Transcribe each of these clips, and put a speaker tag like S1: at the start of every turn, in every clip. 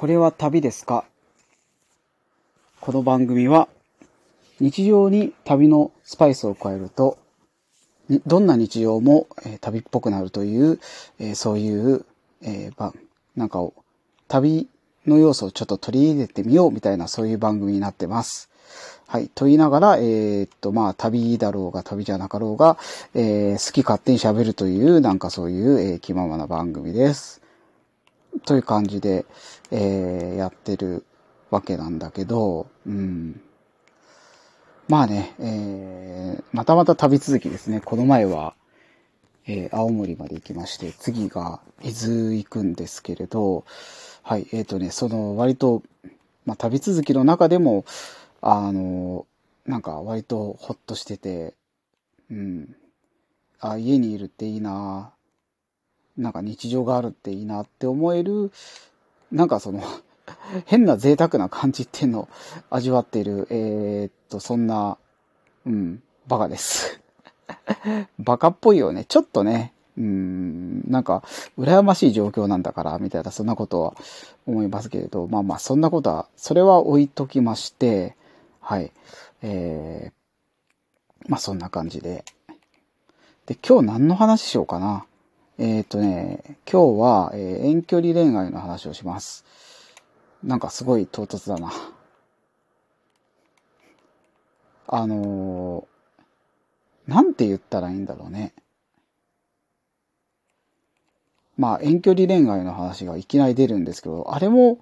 S1: これは旅ですか？この番組は日常に旅のスパイスを加えるとどんな日常も、え、旅っぽくなるという、え、そういう、えー、なんかを旅の要素をちょっと取り入れてみようみたいなそういう番組になってます。はい。と言いながら、えー、っと、まあ、旅だろうが旅じゃなかろうが、えー、好き勝手に喋るという、なんかそういう、えー、気ままな番組です。という感じで、えー、やってるわけなんだけど、うん。まあね、えー、またまた旅続きですね。この前は、えー、青森まで行きまして、次が伊豆行くんですけれど、はい、えっ、ー、とね、その割と、まあ旅続きの中でも、あの、なんか割とほっとしてて、うん。あ、家にいるっていいななんか日常があるっていいなって思える、なんかその変な贅沢な感じっていうのを味わっている、えー、っと、そんな、うん、バカです バカっぽいよね。ちょっとね、うん、なんか、羨ましい状況なんだから、みたいな、そんなことは思いますけれど、まあまあ、そんなことは、それは置いときまして、はい。えー、まあそんな感じで。で、今日何の話しようかな。えっ、とね、今日は、えー、遠距離恋愛の話をします。なんかすごい唐突だな。あのー、なんて言ったらいいんだろうね。まあ遠距離恋愛の話がいきなり出るんですけど、あれも、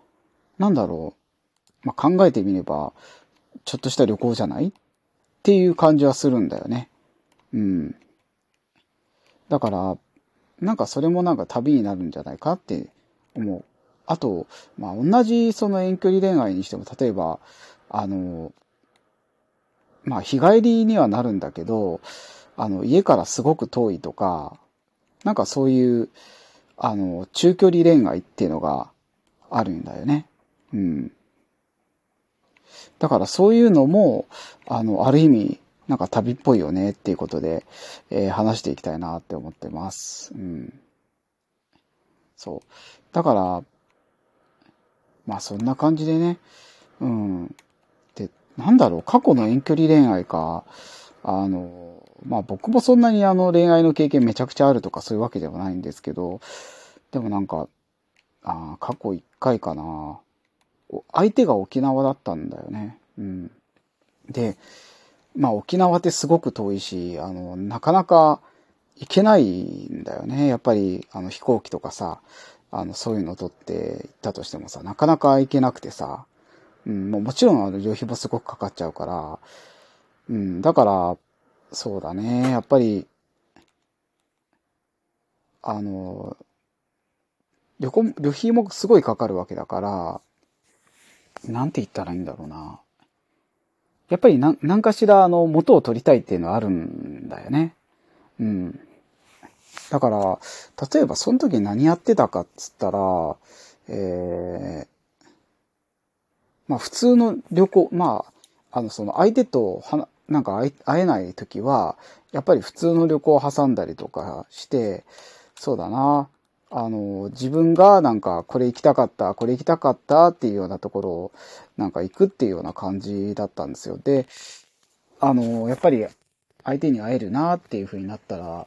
S1: なんだろう。まあ考えてみれば、ちょっとした旅行じゃない？っていう感じはするんだよね。うん。だから、なんかそれもなんか旅になるんじゃないかって思う。あと、まあ同じその遠距離恋愛にしても、例えば、あの、まあ日帰りにはなるんだけど、あの、家からすごく遠いとか、なんかそういう、あの、中距離恋愛っていうのがあるんだよね。うん。だからそういうのも、あの、ある意味、なんか旅っぽいよねっていうことで、えー、話していきたいなって思ってます。うん。そう。だから、まあそんな感じでね、うん。で、なんだろう、過去の遠距離恋愛か、あの、まあ僕もそんなにあの恋愛の経験めちゃくちゃあるとかそういうわけではないんですけど、でもなんか、あ過去一回かな。相手が沖縄だったんだよね。うん。で、まあ沖縄ってすごく遠いし、あの、なかなか行けないんだよね。やっぱり、あの飛行機とかさ、あの、そういうのを取って行ったとしてもさ、なかなか行けなくてさ、うん、もうもちろんあの、旅費もすごくかかっちゃうから、うん、だから、そうだね、やっぱり、あの、旅行、旅費もすごいかかるわけだから、なんて言ったらいいんだろうな。やっぱり何、何かしら、あの、元を取りたいっていうのはあるんだよね。うん。だから、例えばその時何やってたかっつったら、えー、まあ普通の旅行、まあ、あの、その相手とは、なんか会えない時は、やっぱり普通の旅行を挟んだりとかして、そうだな、あの、自分がなんかこれ行きたかった、これ行きたかったっていうようなところをなんか行くっていうような感じだったんですよ。で、あの、やっぱり相手に会えるなっていう風になったら、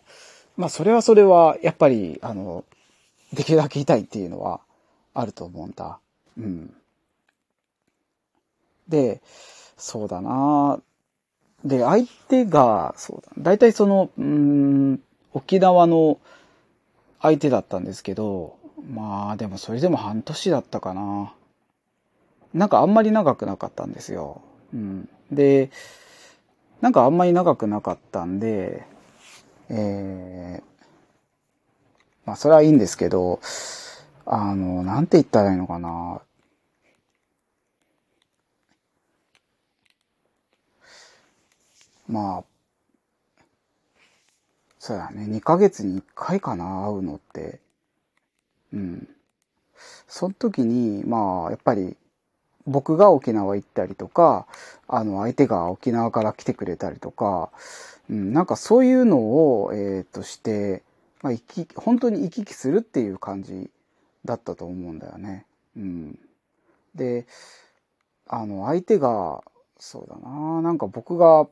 S1: まあそれはそれはやっぱり、あの、できるだけいたいっていうのはあると思うんだ。うん。で、そうだなで、相手が、そうだ、大体その、うん、沖縄の、相手だったんですけど、まあでもそれでも半年だったかな。なんかあんまり長くなかったんですよ。うん。で、なんかあんまり長くなかったんで、えー、まあそれはいいんですけど、あの、なんて言ったらいいのかな。まあ、そうだね。2ヶ月に1回かな、会うのって。うん。その時に、まあ、やっぱり、僕が沖縄行ったりとか、あの、相手が沖縄から来てくれたりとか、うん、なんかそういうのを、えっ、ー、として、まあ、行き、本当に行き来するっていう感じだったと思うんだよね。うん。で、あの、相手が、そうだななんか僕が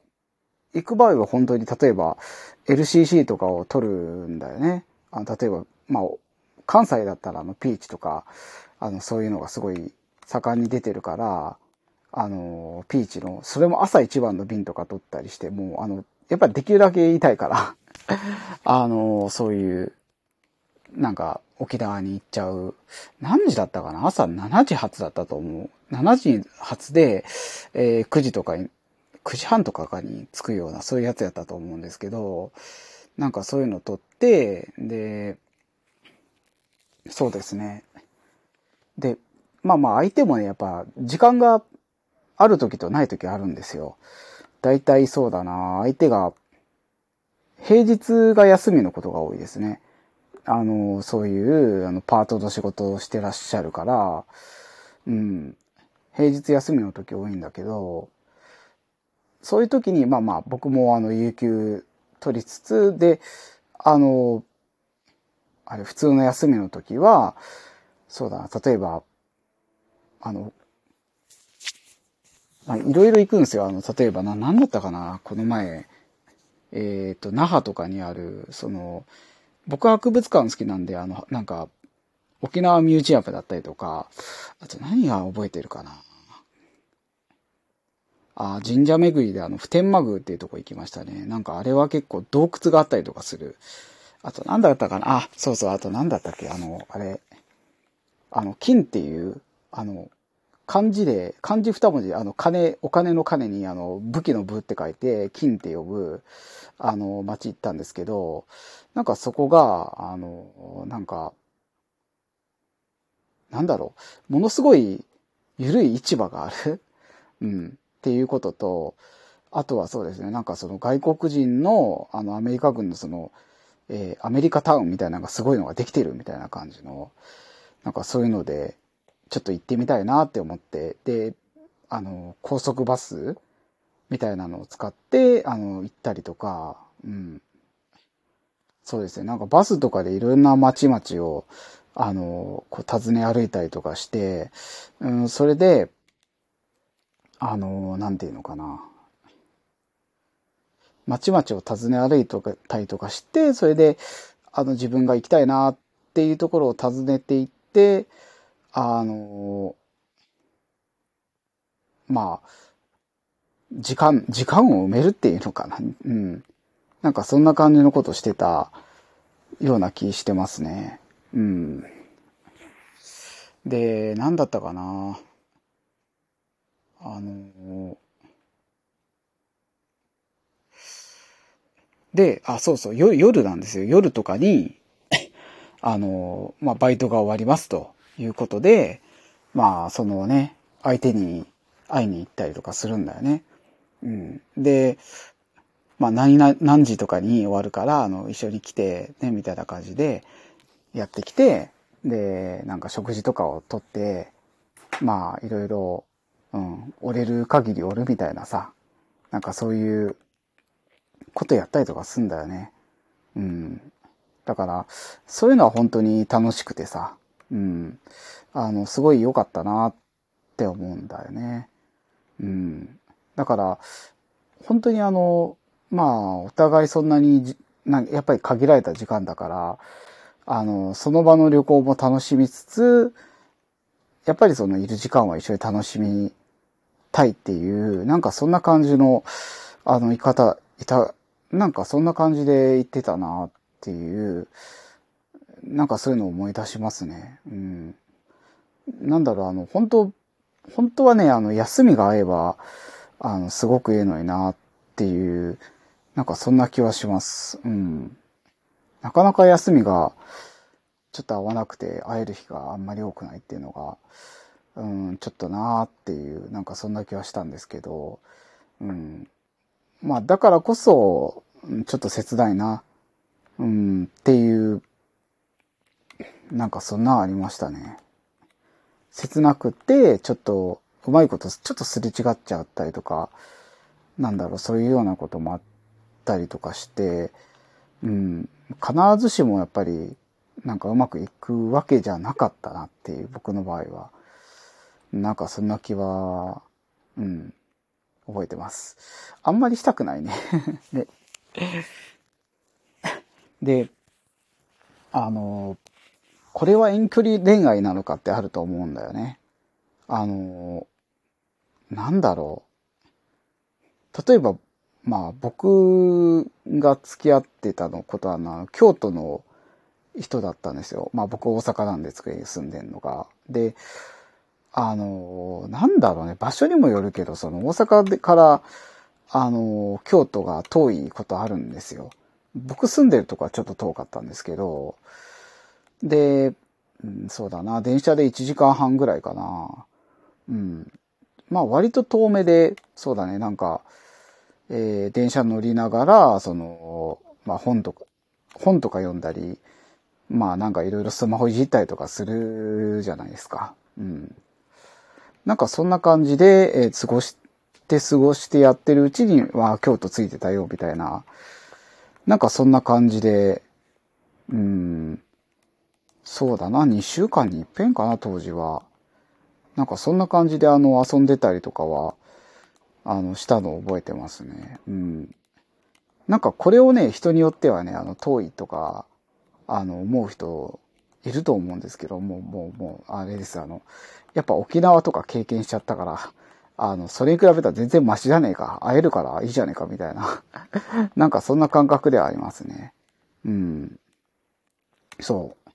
S1: 行く場合は本当に例えば LCC とかを取るんだよね。あの例えば、まあ、関西だったらあのピーチとか、あの、そういうのがすごい盛んに出てるから、あの、ピーチの、それも朝一番の便とか取ったりして、もう、あの、やっぱりできるだけ言いたいから あの、そういう、なんか、沖縄に行っちゃう。何時だったかな？朝7時発だったと思う。7時発で、えー、9時とかに、9時半とかかに着くような、そういうやつやったと思うんですけど、なんかそういうの取って、で、そうですね。で、まあまあ相手もね、やっぱ時間がある時とない時あるんですよ。大体そうだな相手が、平日が休みのことが多いですね。あの、そういう、あの、パートの仕事をしてらっしゃるから、うん、平日休みの時多いんだけど、そういう時に、まあまあ、僕もあの、有給取りつつ、で、あの、あれ、普通の休みの時は、そうだな、例えば、あの、まあ、いろいろ行くんですよ。あの、例えばな、なんだったかな、この前、えっ、ー、と、那覇とかにある、その、僕は博物館好きなんで、あの、なんか、沖縄ミュージアムだったりとか、あと何が覚えてるかな。あ神社巡りであの、普天満宮っていうとこ行きましたね。なんかあれは結構洞窟があったりとかする。あと何だったかな？あ、そうそう、あと何だったっけ？あの、あれ、あの、金っていう、あの、漢字で、漢字二文字、あの、金、お金の金に、あの、武器の武って書いて、金って呼ぶ、あの、町行ったんですけど、なんかそこが、あの、なんか、なんだろう、ものすごい緩い市場があるうん。っていうことと、あとはそうですね、なんかその外国人の、あの、アメリカ軍のその、えー、アメリカタウンみたいなのがすごいのができてるみたいな感じの、なんかそういうので、ちょっと行ってみたいなって思って、で、あの、高速バスみたいなのを使って、あの、行ったりとか、うん。そうですね。なんかバスとかでいろんな街々を、あの、こう訪ね歩いたりとかして、うん、それで、あの、なんていうのかな。街々を訪ね歩いたりとかして、それで、あの、自分が行きたいなっていうところを訪ねていって、あの、まあ、時間、時間を埋めるっていうのかな。うん。なんかそんな感じのことしてたような気してますね。うん。で、なんだったかな。あの、で、あ、そうそう、夜なんですよ。夜とかに、あの、まあ、バイトが終わりますと。いうことで、まあ、そのね、相手に会いに行ったりとかするんだよね。うん。で、まあ、何、何時とかに終わるから、あの、一緒に来て、ね、みたいな感じで、やってきて、で、なんか食事とかをとって、まあ、いろいろ、うん、折れる限り折るみたいなさ、なんかそういうことやったりとかすんだよね。うん。だから、そういうのは本当に楽しくてさ、うん。あの、すごい良かったなって思うんだよね。うん。だから、本当にあの、まあ、お互いそんなになん、やっぱり限られた時間だから、あの、その場の旅行も楽しみつつ、やっぱりそのいる時間は一緒に楽しみたいっていう、なんかそんな感じの、あの、言い方、いた、なんかそんな感じで言ってたなっていう、なんかそういうのを思い出しますね。うん。なんだろう、あの、本当本当はね、あの、休みが合えば、あの、すごくいいのになっていう、なんかそんな気はします。うん。なかなか休みが、ちょっと合わなくて会える日があんまり多くないっていうのが、うん、ちょっとなーっていう、なんかそんな気はしたんですけど、うん。まあ、だからこそ、ちょっと切ないな、うん、っていうなんかそんなありましたね。切なくて、ちょっと、うまいこと、ちょっとすれ違っちゃったりとか、なんだろう、そういうようなこともあったりとかして、うん、必ずしもやっぱり、なんかうまくいくわけじゃなかったなっていう、僕の場合は。なんかそんな気は、うん、覚えてます。あんまりしたくないね で、で、あの、これは遠距離恋愛なのかってあると思うんだよね。あの、なんだろう。例えば、まあ僕が付き合ってたのことはな、京都の人だったんですよ。まあ僕大阪なんですけど住んでんのが。で、あの、なんだろうね、場所にもよるけど、その大阪から、あの、京都が遠いことあるんですよ。僕住んでるとこはちょっと遠かったんですけど、で、うん、そうだな、電車で1時間半ぐらいかな。うん。まあ割と遠目で、そうだね、なんか、えー、電車乗りながら、その、まあ本とか、本とか読んだり、まあなんかいろいろスマホいじったりとかするじゃないですか。うん。なんかそんな感じで、えー、過ごして過ごしてやってるうちに、は京都ついてたよ、みたいな。なんかそんな感じで、うん、そうだな、2週間に一遍かな、当時は。なんかそんな感じであの遊んでたりとかは、あの、したのを覚えてますね。うん。なんかこれをね、人によってはね、あの、遠いとか、あの、思う人いると思うんですけど、もう、もう、もう、あれです、あの、やっぱ沖縄とか経験しちゃったから、あの、それに比べたら全然マシじゃねえか。会えるからいいじゃねえか、みたいな。なんかそんな感覚ではありますね。うん。そう。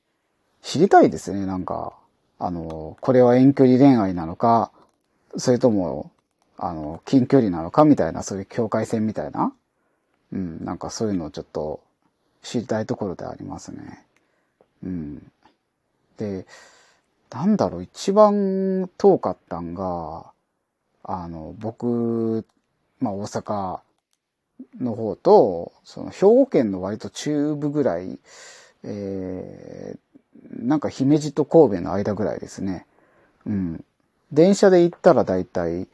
S1: 知りたいですね、なんか。あの、これは遠距離恋愛なのか、それとも、あの、近距離なのかみたいな、そういう境界線みたいな。うん、なんかそういうのをちょっと知りたいところでありますね。うん。で、なんだろう、一番遠かったんが、あの、僕、まあ大阪の方と、その兵庫県の割と中部ぐらい、えー、なんか姫路と神戸の間ぐらいですね。うん。電車で行ったらだいたい、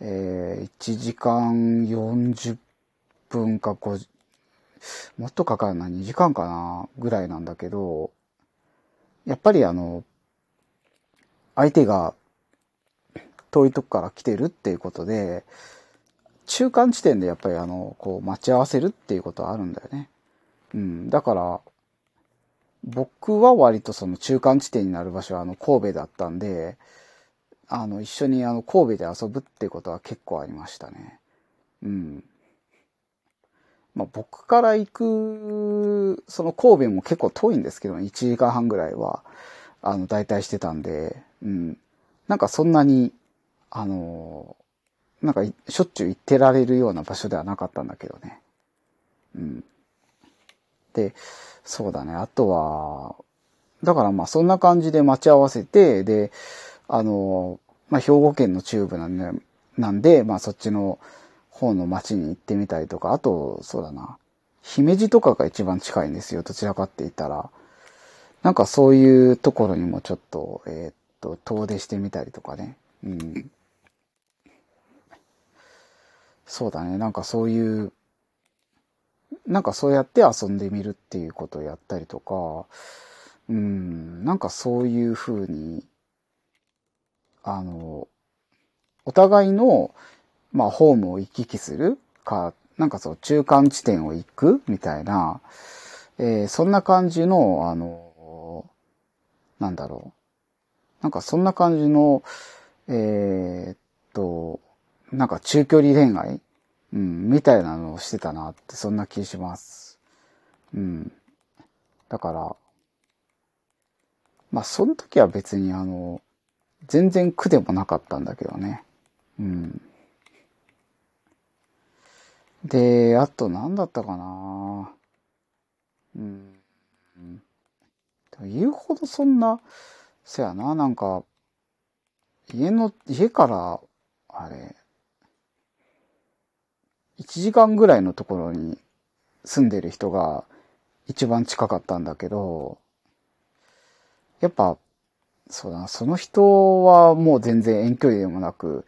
S1: えー、1時間40分か5、もっとかかるな、2時間かな、ぐらいなんだけど、やっぱりあの、相手が遠いとこから来てるっていうことで、中間地点でやっぱりあの、こう待ち合わせるっていうことはあるんだよね。うん。だから、僕は割とその中間地点になる場所はあの神戸だったんで、あの一緒にあの神戸で遊ぶっていうことは結構ありましたね。うん。まあ僕から行く、その神戸も結構遠いんですけど、1時間半ぐらいは、あの、大体してたんで、うん。なんかそんなに、あの、なんかしょっちゅう行ってられるような場所ではなかったんだけどね。うん。で、そうだね。あとは、だからまあそんな感じで待ち合わせて、で、あの、まあ兵庫県の中部なんで、なんで、まあそっちの方の町に行ってみたりとか、あと、そうだな。姫路とかが一番近いんですよ。どちらかって言ったら。なんかそういうところにもちょっと、えー、っと、遠出してみたりとかね。うん。そうだね。なんかそういう、なんかそうやって遊んでみるっていうことをやったりとか、うん、なんかそういうふうに、あの、お互いの、まあ、ホームを行き来する？か、なんかそう、中間地点を行くみたいな、えー、そんな感じの、あの、なんだろう。なんかそんな感じの、えー、っと、なんか中距離恋愛？うん、みたいなのをしてたなって、そんな気します。うん。だから、まあ、その時は別にあの、全然苦でもなかったんだけどね。うん。で、あと何だったかな。うん。言うほどそんな、そやな、なんか、家の、家から、あれ、1時間ぐらいのところに住んでる人が一番近かったんだけど、やっぱ、そうだな、その人はもう全然遠距離でもなく、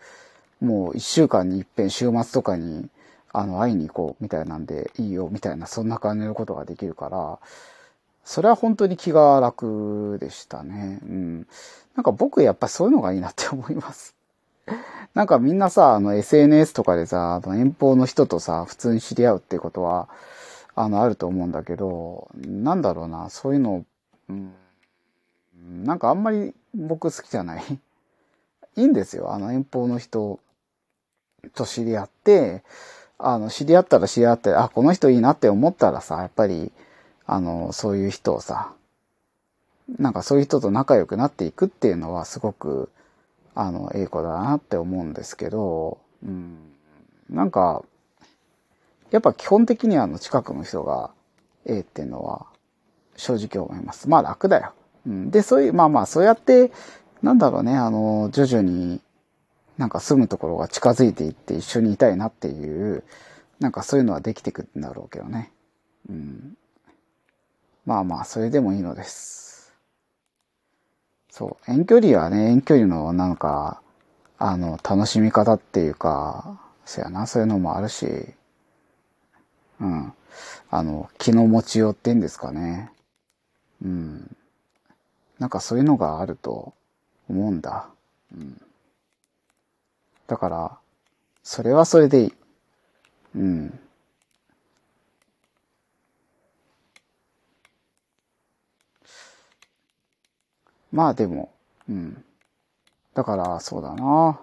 S1: もう一週間に一遍週末とかに、あの、会いに行こうみたいなんでいいよみたいな、そんな感じのことができるから、それは本当に気が楽でしたね。うん。なんか僕やっぱそういうのがいいなって思います。なんかみんなさ、あの SNS とかでさ、あの遠方の人とさ、普通に知り合うっていうことは、あの、あると思うんだけど、なんだろうな、そういうの、うん、なんかあんまり僕好きじゃない。いいんですよ、あの遠方の人と知り合って、あの、知り合ったら知り合って、あ、この人いいなって思ったらさ、やっぱり、あの、そういう人をさ、なんかそういう人と仲良くなっていくっていうのはすごく、あの、ええ子だなって思うんですけど、うん、なんか、やっぱ基本的にあの近くの人がええっていうのは正直思います。まあ楽だよ。うん、で、そういう、まあまあそうやって、なんだろうね、あの、徐々になんか住むところが近づいていって一緒にいたいなっていう、なんかそういうのはできてくんだろうけどね。うん。まあまあ、それでもいいのです。そう。遠距離はね、遠距離のなんか、あの、楽しみ方っていうか、そやな、そういうのもあるし、うん。あの、気の持ちようって言うんですかね。うん。なんかそういうのがあると思うんだ。うん。だから、それはそれでいい。うん。まあでも、うん。だから、そうだな。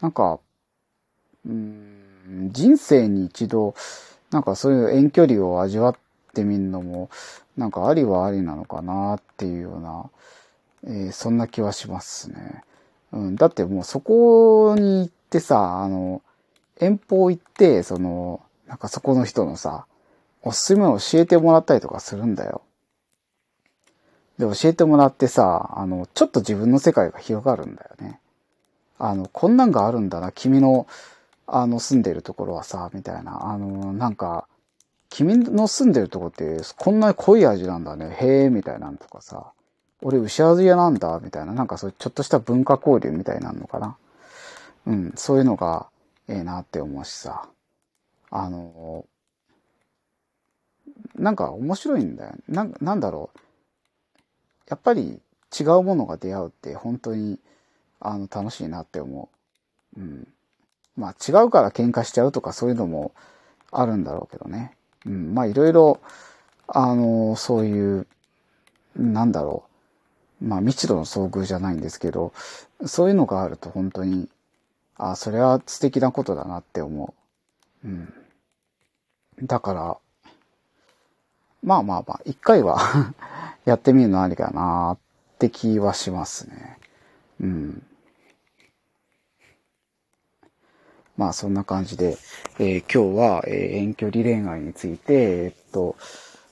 S1: なんか、うん、人生に一度、なんかそういう遠距離を味わってみるのも、なんかありはありなのかなっていうような、えー、そんな気はしますね。うん、だってもうそこに行ってさ、あの、遠方行って、その、なんかそこの人のさ、おすすめを教えてもらったりとかするんだよ。で、教えてもらってさ、あの、ちょっと自分の世界が広がるんだよね。あの、こんなんがあるんだな、君の、あの、住んでるところはさ、みたいな。あの、なんか、君の住んでるとこって、こんなに濃い味なんだね、へえ、みたいなんとかさ。俺、牛味屋なんだ、みたいな。なんかそういうちょっとした文化交流みたいなのかな。うん、そういうのが、ええなって思うしさ。あの、なんか面白いんだよ。な、なんだろう。やっぱり違うものが出会うって本当にあの楽しいなって思う。うん。まあ違うから喧嘩しちゃうとかそういうのもあるんだろうけどね。うん。まあいろいろ、あの、そういう、なんだろう。まあ未知度の遭遇じゃないんですけど、そういうのがあると本当に、あ、それは素敵なことだなって思う。うん。だから、まあまあまあ、一回は やってみるのありかなって気はしますね。うん。まあそんな感じで、えー、今日は、え、遠距離恋愛について、えー、っと、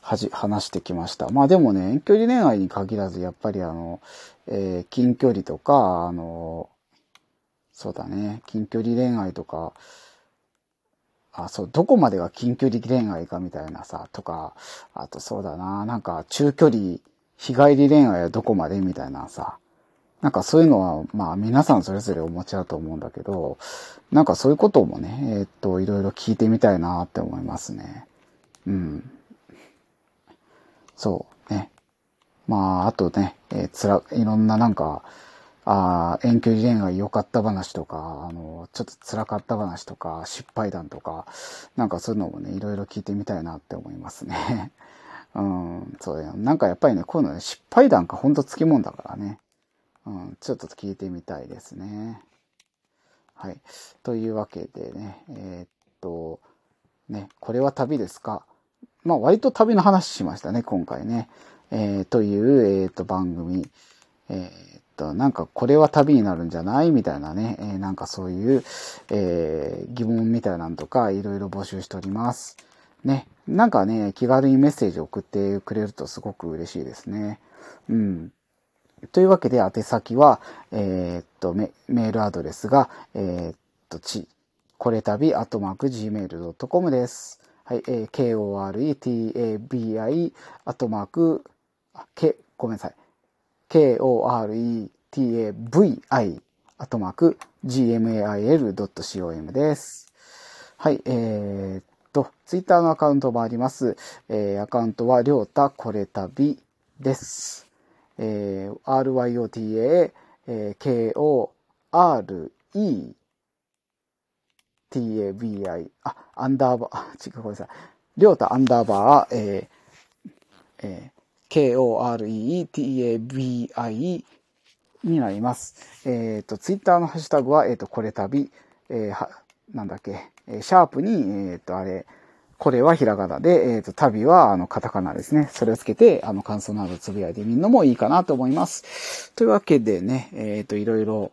S1: はじ、話してきました。まあでもね、遠距離恋愛に限らず、やっぱりあの、えー、近距離とか、あの、そうだね、近距離恋愛とか、あ、そう、どこまでが近距離恋愛かみたいなさ、とか、あとそうだな、なんか中距離、日帰り恋愛はどこまでみたいなさ、なんかそういうのは、まあ皆さんそれぞれお持ちだと思うんだけど、なんかそういうこともね、えー、っと、いろいろ聞いてみたいなって思いますね。うん。そうね。まあ、あとね、えー、つら、いろんななんか、あ遠距離恋愛良かった話とか、あの、ちょっと辛かった話とか、失敗談とか、なんかそういうのもね、いろいろ聞いてみたいなって思いますね。うん、そうだよ。なんかやっぱりね、こういうのね、失敗談かほんとつきもんだからね。うん、ちょっと聞いてみたいですね。はい。というわけでね、えー、っと、ね、これは旅ですか？まあ割と旅の話しましたね、今回ね。えー、という、えー、と番組。えーと、なんかこれは旅になるんじゃないみたいなね、えー、なんかそういう、えー、疑問みたいなんとかいろいろ募集しております。ね。なんかね、気軽にメッセージ送ってくれるとすごく嬉しいですね。うん。というわけで、宛先は、えー、っとメ、メールアドレスが、えー、っと、ち、これたび、アトマーク、gmail.com です。はい、えー、k-o-r-e-t-a-b-i、アットマーク、あ、け、ごめんなさい。k-o-r-e-t-a-v-i アットマーク gmail.com です。はい、えー、っと、ツイッターのアカウントもあります。えー、アカウントは、りょうたこれたびです。えー、ryota、えー、k-o-r-e tabi、あ、アンダーバー、あ、違う、ごめんなさい。りょうたアンダーバー、えー、えー、k-o-r-e-t-a-b-i になります。えっ、と、ツイッターのハッシュタグは、えっ、と、これ旅、えーは、なんだっけ、えーシャープに、えっ、と、あれ、これはひらがなで、えっ、と、旅は、あの、カタカナですね。それをつけて、あの、感想などつぶやいてみるのもいいかなと思います。というわけでね、えっ、と、いろいろ、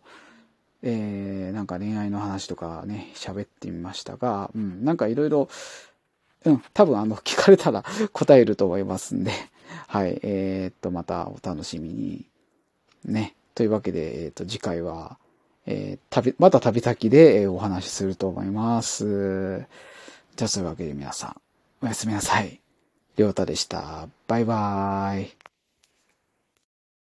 S1: えー、なんか恋愛の話とかね、喋ってみましたが、うん、なんかいろいろ、うん、多分あの、聞かれたら 答えると思いますんで、はい、えー、っと、またお楽しみに。ね。というわけで、えーっと、次回は、えー、旅、また旅先で、えお話しすると思います。じゃあ、そういうわけで皆さん、おやすみなさい。りょうたでした。バイバーイ。